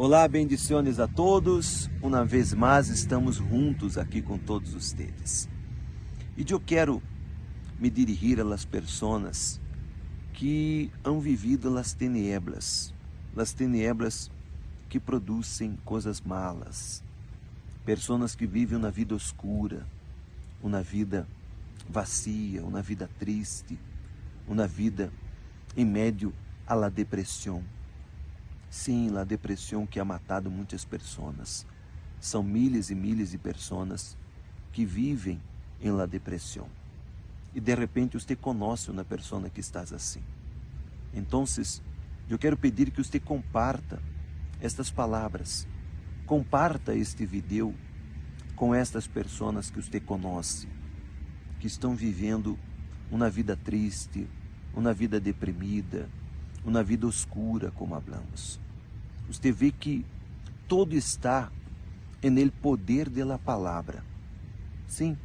Olá, bendiciones a todos. Uma vez mais estamos juntos aqui com todos vocês. E eu quero me dirigir às pessoas que han vivido as tinieblas, as tinieblas que produzem coisas malas, pessoas que vivem uma vida oscura, uma vida vazia, uma vida triste, uma vida em meio à depressão Sim, a depressão que ha matado muitas pessoas. São milhares e milhares de pessoas que vivem em la depressão. E de repente você conhece uma pessoa que está assim. Então, eu quero pedir que você comparta estas palavras. Comparta este vídeo com estas pessoas que você conhece, que estão vivendo uma vida triste, uma vida deprimida, uma vida oscura, como hablamos. Você vê que todo está en poder de la palavra. Sim,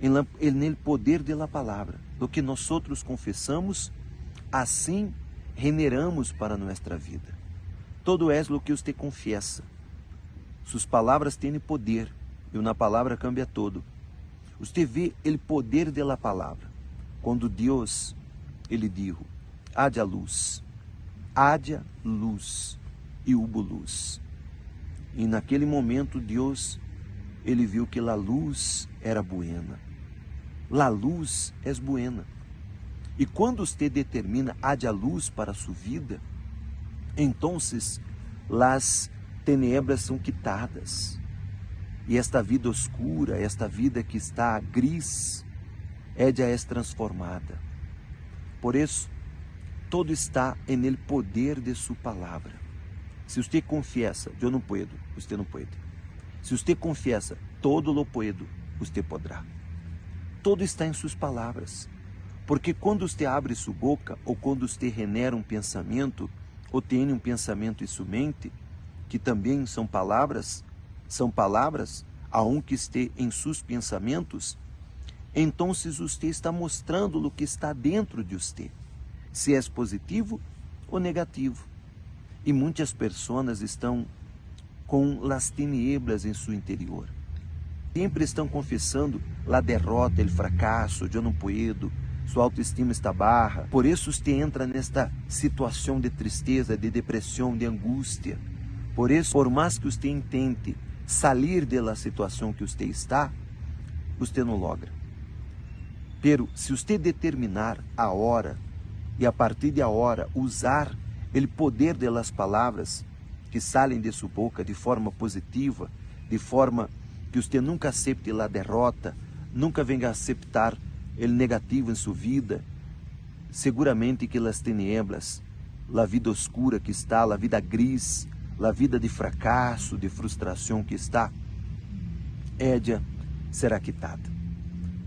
el poder de la palavra. Do que nós outros confessamos, assim generamos para nossa vida. Todo é o que você confessa. Suas palavras têm poder, e uma palavra cambia todo. Você vê o poder de la palavra. Quando Deus, ele disse, haja luz, haja luz e hubo luz. E naquele momento Deus, ele viu que la luz era buena. La luz é buena. E quando você determina haja luz para sua vida, então las tenebras são quitadas. E esta vida oscura, esta vida que está gris, é já é transformada. Por isso, todo está en el poder de sua palavra. Se você confiesa, eu não puedo, você não pode. Se você confiesa, todo lo puedo, você poderá. Todo está em suas palavras. Porque quando você abre sua boca, ou quando você genera um pensamento, ou tem um pensamento em sua mente, que também são palavras, são palavras a um que esteja em seus pensamentos, então você está mostrando o que está dentro de você se é positivo ou negativo. E muitas pessoas estão com las tinieblas em seu interior. Sempre estão confessando a derrota, o fracasso, eu não puedo, sua autoestima está barra. Por isso você entra nesta situação de tristeza, de depressão, de angústia. Por isso, por mais que você intente sair da situação que você está, você não logra. Pero se você determinar a hora e a partir de agora usar o poder das palavras que saem de sua boca de forma positiva, de forma que você nunca aceite a derrota, nunca venha a aceitar o negativo em sua vida, seguramente que as tinieblas, a vida oscura que está, a vida gris, a vida de fracasso, de frustração que está, Édia será quitada.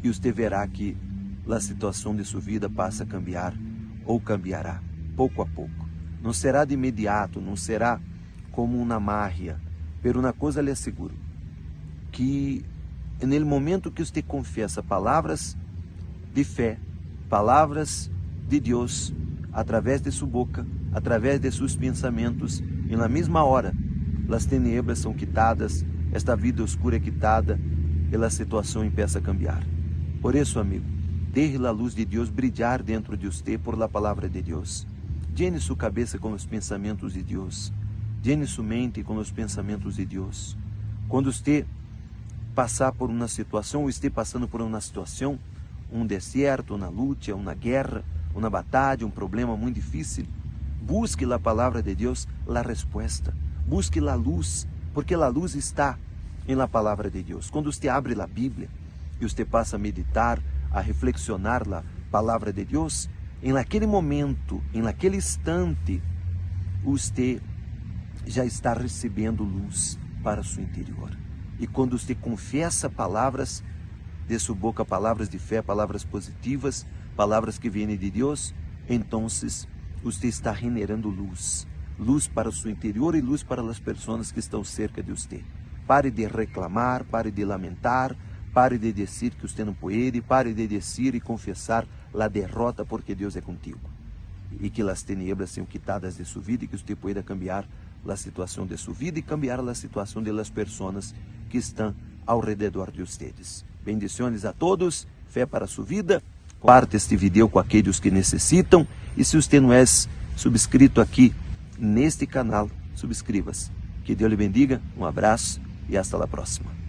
E você verá que a situação de sua vida passa a cambiar ou cambiará, pouco a pouco. Não será de imediato, não será como uma mágia. Pero uma coisa lhe asseguro, que no momento que você confessa palavras de fé, palavras de Deus, através de sua boca, através de seus pensamentos, e na mesma hora, as tenebras são quitadas, esta vida oscura é quitada, e a situação empieza a cambiar. Por isso, amigo, Deje a luz de Deus brilhar dentro de você por la palavra de Deus. Llene sua cabeça com os pensamentos de Deus. Llene sua mente com os pensamentos de Deus. Quando você passar por uma situação ou esteja passando por uma situação, um deserto, uma luta, uma guerra, uma batalha, um problema muito difícil, busque a palavra de Deus, a resposta. Busque a luz, porque a luz está em la palavra de Deus. Quando você abre a Bíblia e você passa a meditar, a reflexionar a palavra de Deus, em naquele momento, em naquele instante, você já está recebendo luz para o seu interior. E quando você confessa palavras de sua boca, palavras de fé, palavras positivas, palavras que vêm de Deus, então você está generando luz. Luz para o seu interior e luz para as pessoas que estão cerca de você. Pare de reclamar, pare de lamentar, Pare de dizer que você não pode, pare de dizer e confessar a derrota porque Deus é contigo. e que as tinieblas sejam quitadas de sua vida e que você pueda cambiar a situação de sua vida e cambiar a situação de las pessoas que estão ao redor de vocês. Bendições a todos, fé para sua vida. Comparte este vídeo com aqueles que necessitam e se você não é subscrito aqui neste canal, subscreva-se. Que Deus lhe bendiga, um abraço e hasta a próxima.